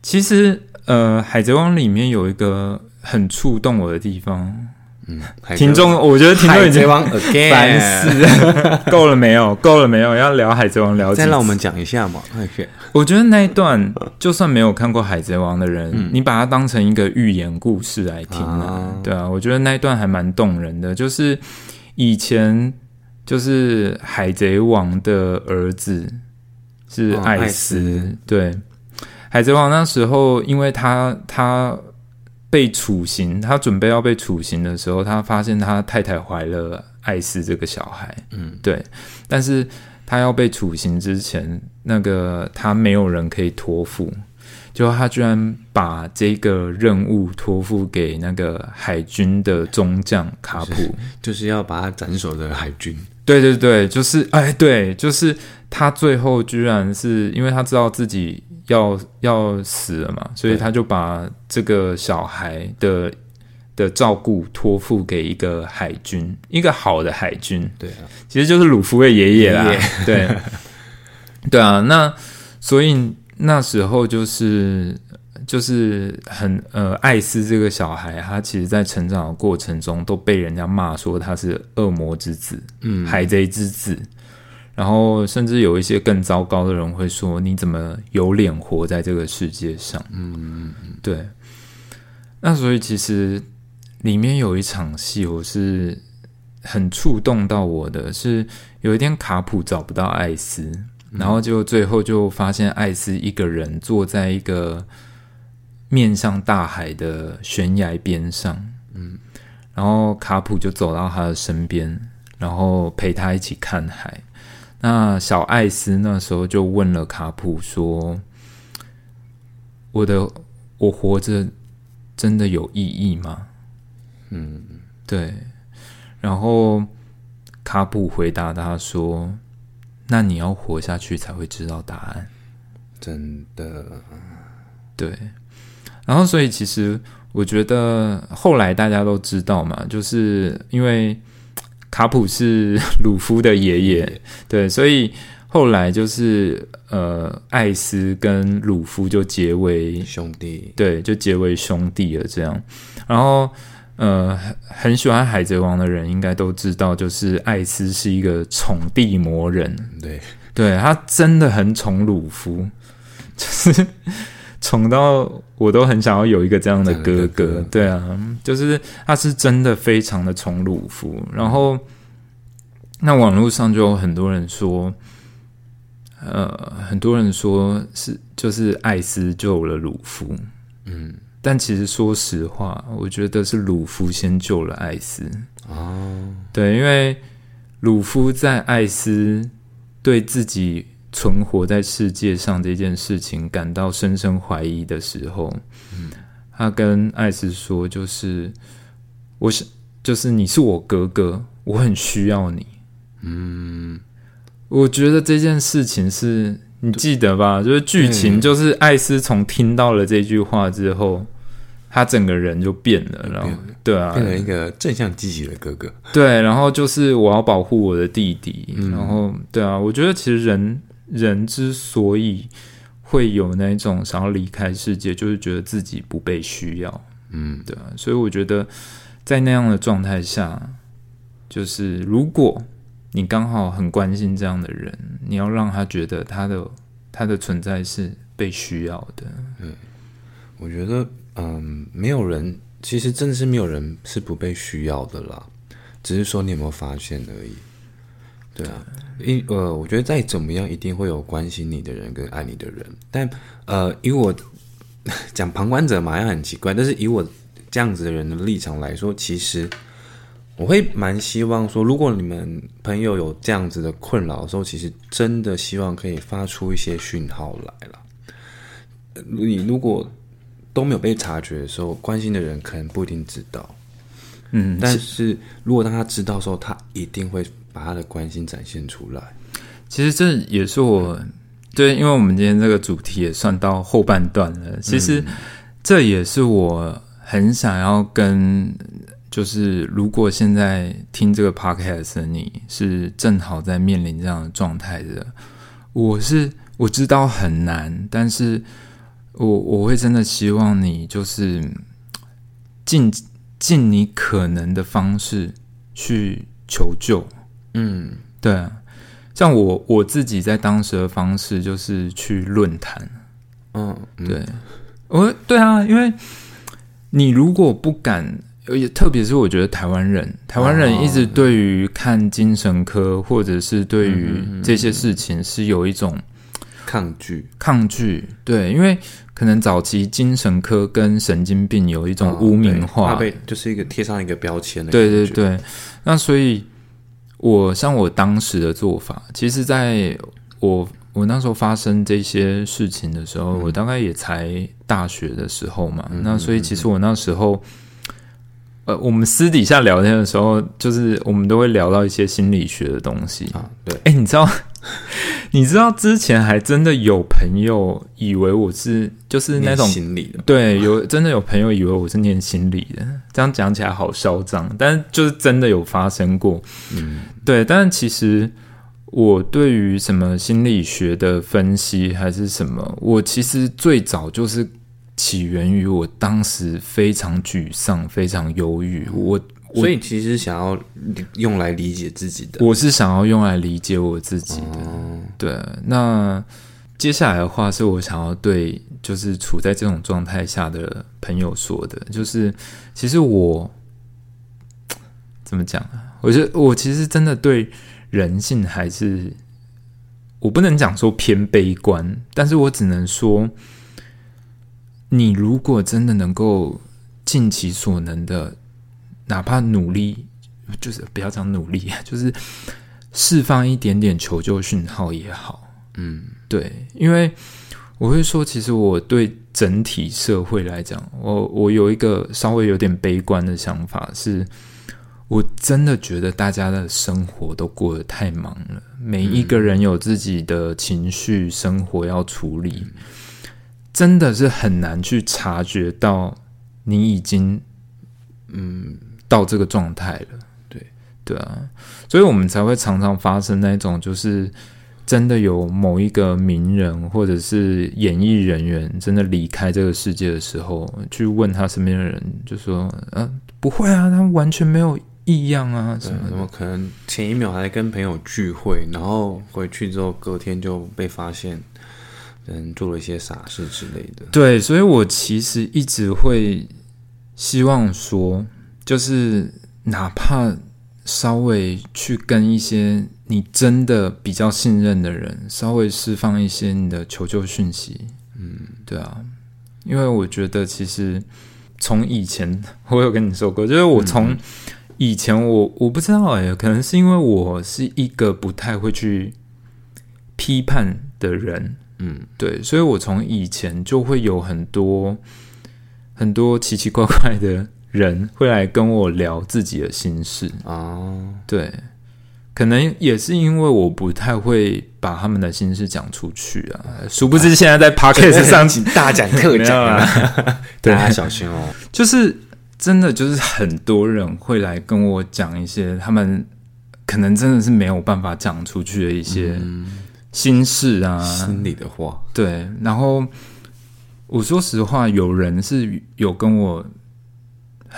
其实呃，《海贼王》里面有一个很触动我的地方，嗯，听众，我觉得听众已经海贼王 again，烦死了，够了没有？够了没有？要聊《海贼王》聊再让我们讲一下嘛。我觉得那一段，就算没有看过《海贼王》的人，你把它当成一个寓言故事来听啊，啊对啊，我觉得那一段还蛮动人的。就是以前，就是海贼王的儿子是哦艾斯对，海贼王那时候，因为他他被处刑，他准备要被处刑的时候，他发现他太太怀了艾斯这个小孩，嗯，对，但是他要被处刑之前，那个他没有人可以托付，就他居然把这个任务托付给那个海军的中将卡普。就是要把他斩首的海军。对对对，就是哎，对，就是他最后居然是因为他知道自己要要死了嘛，所以他就把这个小孩的的照顾托付给一个海军，一个好的海军。对啊，其实就是鲁夫的爷爷啦爷爷。对，对啊，那所以那时候就是就是很呃，艾斯这个小孩，他其实在成长的过程中都被人家骂说他是恶魔之子，嗯，海贼之子，然后甚至有一些更糟糕的人会说你怎么有脸活在这个世界上？嗯对。那所以其实里面有一场戏，我是很触动到我的，是有一天卡普找不到艾斯。然后就最后就发现艾斯一个人坐在一个面向大海的悬崖边上，嗯，然后卡普就走到他的身边，然后陪他一起看海。那小艾斯那时候就问了卡普说：“我的我活着真的有意义吗？”嗯，对。然后卡普回答他说。那你要活下去才会知道答案，真的，对。然后，所以其实我觉得后来大家都知道嘛，就是因为卡普是鲁夫的爷爷，对，所以后来就是呃，艾斯跟鲁夫就结为兄弟，对，就结为兄弟了。这样，然后。呃，很喜欢《海贼王》的人应该都知道，就是艾斯是一个宠弟魔人。对，对他真的很宠鲁夫，就是宠到我都很想要有一个这样的哥哥。对啊，就是他是真的非常的宠鲁夫。然后，那网络上就有很多人说，呃，很多人说是就是艾斯救了鲁夫。嗯。但其实，说实话，我觉得是鲁夫先救了艾斯。哦，对，因为鲁夫在艾斯对自己存活在世界上这件事情感到深深怀疑的时候，嗯，他跟艾斯说：“就是我是，就是你是我哥哥，我很需要你。”嗯，我觉得这件事情是你记得吧？就是剧情，就是艾斯从听到了这句话之后。他整个人就变了，然后对啊，变成一个正向积极的哥哥。对，然后就是我要保护我的弟弟，然后对啊，我觉得其实人人之所以会有那种想要离开世界，就是觉得自己不被需要。嗯，对啊，所以我觉得在那样的状态下，就是如果你刚好很关心这样的人，你要让他觉得他的他的存在是被需要的。嗯，我觉得。嗯，没有人，其实真的是没有人是不被需要的啦，只是说你有没有发现而已。对啊，因呃，我觉得再怎么样，一定会有关心你的人跟爱你的人。但呃，以我 讲旁观者嘛，好像很奇怪，但是以我这样子的人的立场来说，其实我会蛮希望说，如果你们朋友有这样子的困扰的时候，其实真的希望可以发出一些讯号来了。你如果。都没有被察觉的时候，关心的人可能不一定知道。嗯，但是如果当他知道的时候，他一定会把他的关心展现出来。其实这也是我对，因为我们今天这个主题也算到后半段了。其实这也是我很想要跟，就是如果现在听这个 podcast 的你是正好在面临这样的状态的，我是我知道很难，但是。我我会真的希望你就是尽尽你可能的方式去求救，嗯，对，像我我自己在当时的方式就是去论坛，嗯，对，我对啊，因为你如果不敢，也特别是我觉得台湾人，台湾人一直对于看精神科或者是对于这些事情是有一种抗拒，抗拒，对，因为。可能早期精神科跟神经病有一种污名化，被就是一个贴上一个标签的。对对对，那所以，我像我当时的做法，其实在我我那时候发生这些事情的时候，我大概也才大学的时候嘛。那所以，其实我那时候。呃，我们私底下聊天的时候，就是我们都会聊到一些心理学的东西啊。对，哎，你知道，你知道之前还真的有朋友以为我是就是那种心理的，对，有真的有朋友以为我是念心理的。这样讲起来好嚣张，但是就是真的有发生过。嗯，对，但其实我对于什么心理学的分析还是什么，我其实最早就是起源于我当时非常沮丧、非常忧郁。我所以其实想要用来理解自己的，我是想要用来理解我自己的。对，那接下来的话是我想要对就是处在这种状态下的朋友说的，就是其实我怎么讲啊？我觉得我其实真的对。人性还是我不能讲说偏悲观，但是我只能说，你如果真的能够尽其所能的，哪怕努力，就是不要讲努力，就是释放一点点求救讯号也好。嗯，对，因为我会说，其实我对整体社会来讲，我我有一个稍微有点悲观的想法是。我真的觉得大家的生活都过得太忙了，每一个人有自己的情绪生活要处理，真的是很难去察觉到你已经嗯到这个状态了。对对啊，所以我们才会常常发生那种，就是真的有某一个名人或者是演艺人员真的离开这个世界的时候，去问他身边的人，就说：“嗯，不会啊，他完全没有。”异样啊，什么？怎么可能？前一秒还跟朋友聚会，然后回去之后，隔天就被发现，嗯，做了一些傻事之类的。对，所以我其实一直会希望说，就是哪怕稍微去跟一些你真的比较信任的人，稍微释放一些你的求救讯息。嗯，对啊，因为我觉得其实从以前我有跟你说过，就是我从。以前我我不知道哎，可能是因为我是一个不太会去批判的人，嗯，对，所以我从以前就会有很多很多奇奇怪怪的人会来跟我聊自己的心事。啊，对，可能也是因为我不太会把他们的心事讲出去啊，殊不知现在在 podcast 上 大讲特讲啊，大家小心哦，就是。真的就是很多人会来跟我讲一些他们可能真的是没有办法讲出去的一些心事啊，心里的话。对，然后我说实话，有人是有跟我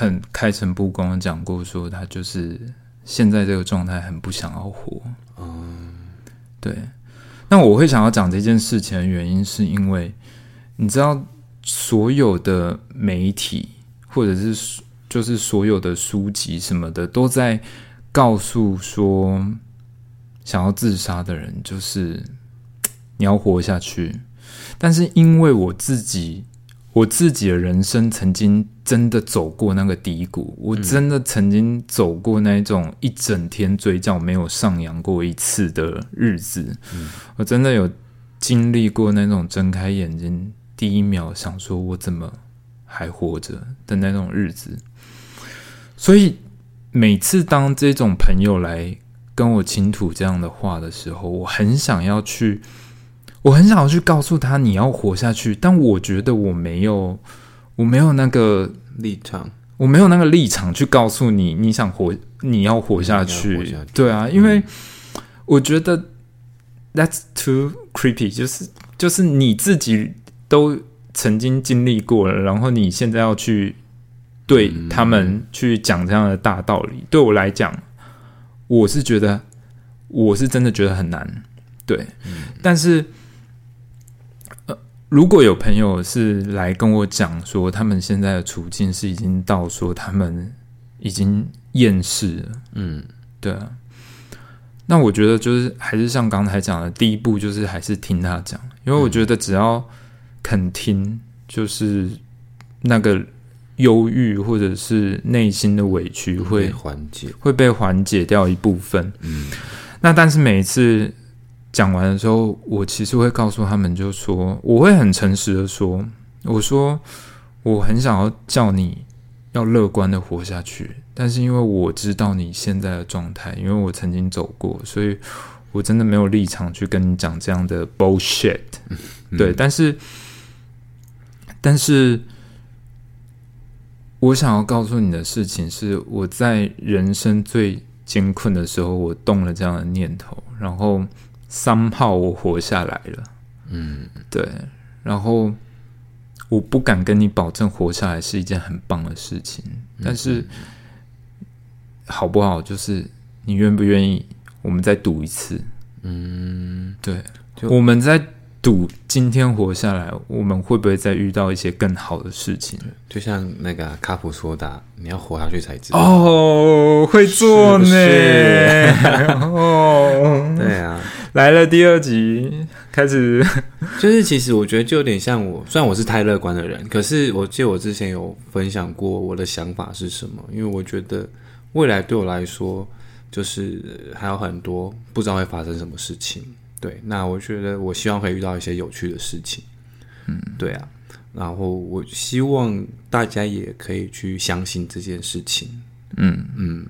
很开诚布公的讲过，说他就是现在这个状态很不想要活。嗯，对。那我会想要讲这件事情的原因，是因为你知道，所有的媒体。或者是就是所有的书籍什么的都在告诉说，想要自杀的人就是你要活下去。但是因为我自己，我自己的人生曾经真的走过那个低谷，我真的曾经走过那种一整天嘴角没有上扬过一次的日子。我真的有经历过那种睁开眼睛第一秒想说我怎么。还活着的那种日子，所以每次当这种朋友来跟我倾吐这样的话的时候，我很想要去，我很想要去告诉他你要活下去，但我觉得我没有，我没有那个立场，我没有那个立场去告诉你你想活，你要活下去，对啊，因为我觉得 that's too creepy，就是就是你自己都。曾经经历过了，然后你现在要去对他们去讲这样的大道理，对我来讲，我是觉得我是真的觉得很难。对，但是呃，如果有朋友是来跟我讲说，他们现在的处境是已经到说他们已经厌世了，嗯，对啊，那我觉得就是还是像刚才讲的，第一步就是还是听他讲，因为我觉得只要。肯听，就是那个忧郁或者是内心的委屈会缓解，会被缓解掉一部分。嗯，那但是每一次讲完的时候，我其实会告诉他们，就说我会很诚实的说，我说我很想要叫你要乐观的活下去，但是因为我知道你现在的状态，因为我曾经走过，所以我真的没有立场去跟你讲这样的 bullshit。对，但是。但是，我想要告诉你的事情是，我在人生最艰困的时候，我动了这样的念头，然后三号我活下来了。嗯，对，然后我不敢跟你保证活下来是一件很棒的事情，但是好不好？就是你愿不愿意？我们再赌一次。嗯，对，就我们在赌今天活下来，我们会不会再遇到一些更好的事情？就像那个卡普说的啊，你要活下去才知道。哦，会做呢。是 哦，对啊，来了第二集，开始就是其实我觉得就有点像我，虽然我是太乐观的人，可是我记得我之前有分享过我的想法是什么，因为我觉得未来对我来说，就是还有很多不知道会发生什么事情。对，那我觉得我希望可以遇到一些有趣的事情。嗯，对啊，然后我希望大家也可以去相信这件事情。嗯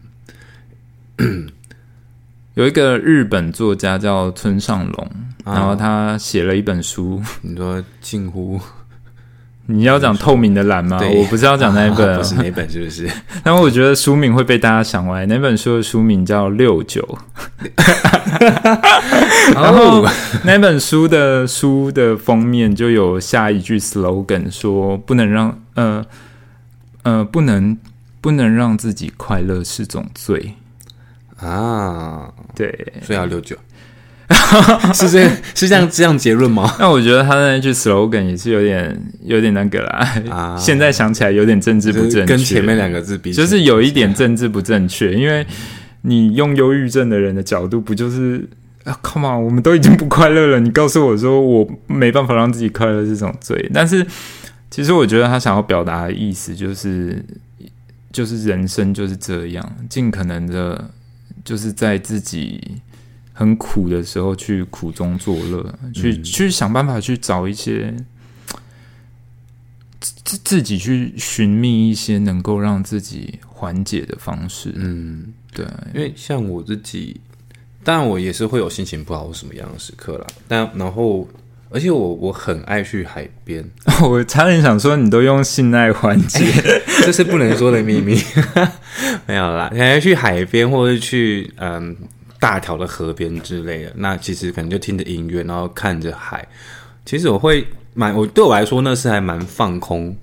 嗯，有一个日本作家叫村上龙，啊然后他写了一本书。你说近乎你要讲透明的蓝吗？我不是要讲那一本，不是那本，是不是？但我觉得书名会被大家想歪。那本书的书名叫《六九》，然后那本书的书的封面就有下一句 slogan 说：“不能让呃呃不能不能让自己快乐是种罪。啊，”对，所以要六九，是这是这样这样结论吗？那我觉得他的那句 slogan 也是有点有点那个啦。啊 现在想起来有点政治不正确，跟前面两个字比，就是有一点政治不正确，因为你用忧郁症的人的角度，不就是啊，come on，我们都已经不快乐了，你告诉我说我没办法让自己快乐是种罪，但是其实我觉得他想要表达的意思就是，就是人生就是这样，尽可能的，就是在自己很苦的时候去苦中作乐，去嗯去想办法去找一些。自自己去寻觅一些能够让自己缓解的方式，嗯，对，因为像我自己，当然我也是会有心情不好或什么样的时刻啦。但然后，而且我我很爱去海边，我差点想说你都用性爱缓解，这是不能说的秘密。没有啦，很爱去海边或者是去嗯大条的河边之类的。那其实可能就听着音乐，然后看着海。其实我会蛮，我对我来说那是还蛮放空、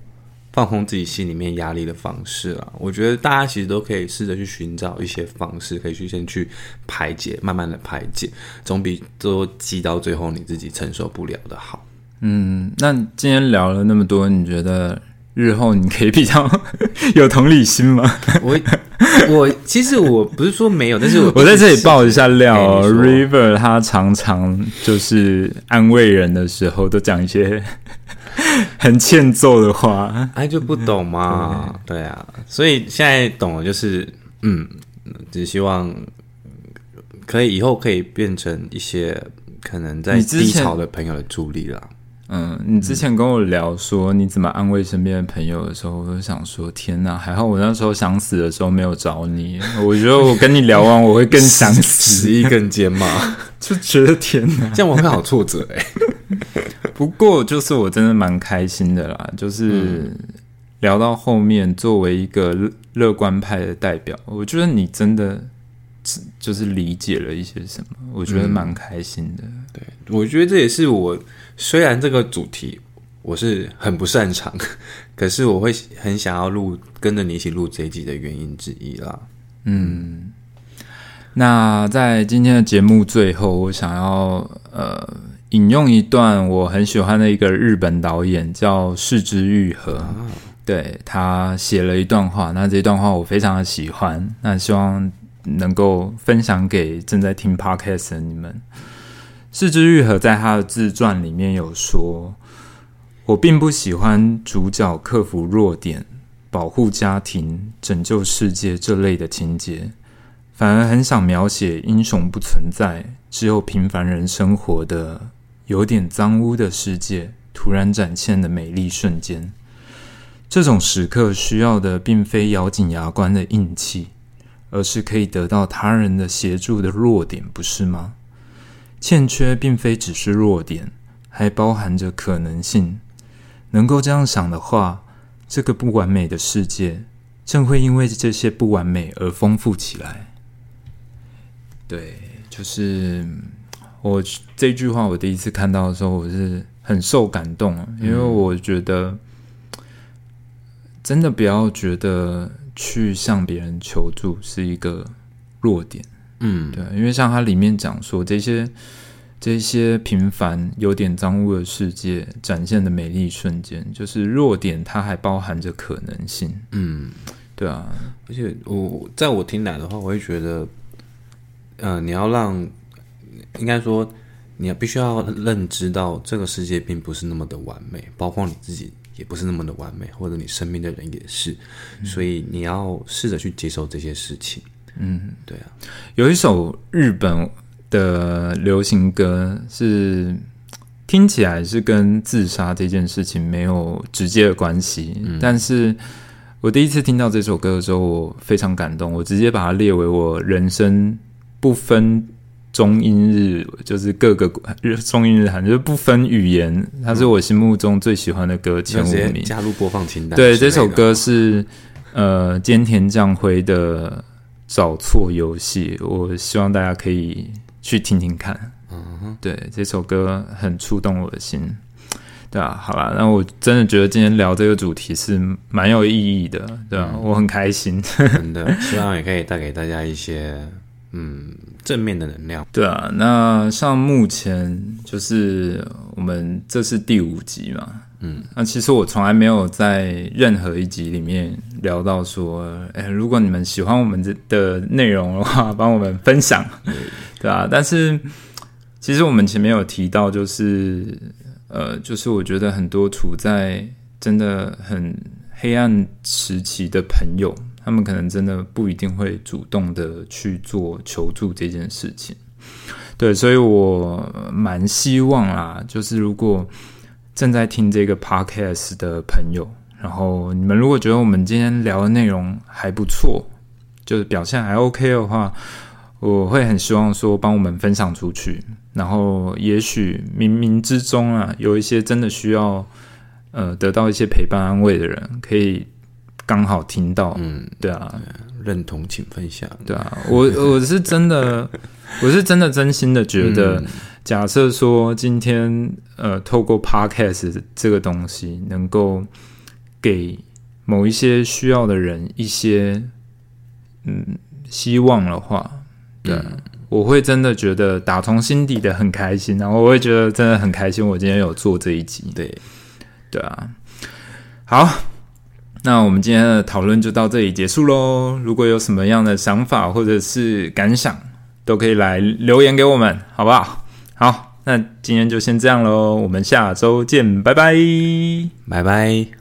放空自己心里面压力的方式啦。我觉得大家其实都可以试着去寻找一些方式，可以去先去排解，慢慢的排解，总比都积到最后你自己承受不了的好。嗯，那今天聊了那么多，你觉得日后你可以比较 有同理心吗？我我其实我不是说没有，但是我 我在这里爆一下料哦，River 他常常就是安慰人的时候都讲一些 很欠揍的话，哎，就不懂嘛，对。啊，所以现在懂了，就是嗯，只希望可以以后可以变成一些可能在低潮的朋友的助力啦。嗯，你之前跟我聊说你怎么安慰身边的朋友的时候，我就想说，天哪，还好我那时候想死的时候没有找你。我觉得我跟你聊完，我会更想十死，亿更尖嘛，就觉得天哪。这样我会好挫折哎、不过就是我真的蛮开心的啦，就是聊到后面，作为一个乐乐观派的代表，我觉得你真的就是理解了一些什么，我觉得蛮开心的。对，我觉得这也是我虽然这个主题我是很不擅长，可是我会很想要录跟着你一起录这一集的原因之一啦。嗯，那在今天的节目最后，我想要呃引用一段我很喜欢的一个日本导演叫市之愈合，对他写了一段话，那这段话我非常的喜欢，那希望能够分享给正在听 podcast 的你们。市之愈合在他的自传里面有说：“我并不喜欢主角克服弱点、保护家庭、拯救世界这类的情节，反而很想描写英雄不存在，只有平凡人生活的有点脏污的世界突然展现的美丽瞬间。这种时刻需要的并非咬紧牙关的硬气，而是可以得到他人的协助的弱点，不是吗？欠缺并非只是弱点，还包含着可能性。能够这样想的话，这个不完美的世界正会因为这些不完美而丰富起来。对，就是我这句话，我第一次看到的时候，我是很受感动，因为我觉得真的不要觉得去向别人求助是一个弱点。嗯，对，因为像它里面讲说，这些这些平凡有点脏污的世界展现的美丽瞬间，就是弱点，它还包含着可能性。嗯，对啊，而且我在我听来的话，我会觉得，呃，你要让，应该说，你要必须要认知到这个世界并不是那么的完美，包括你自己也不是那么的完美，或者你身边的人也是，所以你要试着去接受这些事情。嗯，对啊，有一首日本的流行歌是听起来是跟自杀这件事情没有直接的关系，但是我第一次听到这首歌的时候，我非常感动，我直接把它列为我人生不分中英日，就是各个日中英日韩，就是不分语言，它是我心目中最喜欢的歌前五名。加入播放清单对，这首歌是呃菅田将晖的《找错游戏》，我希望大家可以去听听看。嗯对，这首歌很触动我的心。对啊，好啦，那我真的觉得今天聊这个主题是蛮有意义的，对啊，我很开心。真的，希望也可以带给大家一些嗯正面的能量。对啊，那像目前就是我们这是第五集嘛，嗯，那其实我从来没有在任何一集里面聊到说，哎，如果你们喜欢我们这的内容的话，帮我们分享，对。啊，但是其实我们前面有提到，就是呃，就是我觉得很多处在真的很黑暗时期的朋友，他们可能真的不一定会主动的去做求助这件事情。对，所以我蛮希望啦，就是如果正在听这个 podcast 的朋友，然后你们如果觉得我们今天聊的内容还不错，就是表现还 OK 的话，我会很希望说帮我们分享出去，然后也许冥冥之中啊，有一些真的需要呃得到一些陪伴安慰的人，可以刚好听到，嗯，对啊，认同请分享。对啊，我我是真的，我是真的真心的觉得，假设说今天呃，透过 podcast 这个东西，能够给某一些需要的人一些嗯希望的话，对啊、我会真的觉得打从心底的很开心，然后我会觉得真的很开心，我今天有做这一集，对，对啊，好，那我们今天的讨论就到这里结束喽。如果有什么样的想法或者是感想，都可以来留言给我们，好不好？好，那今天就先这样喽，我们下周见，拜拜。拜拜。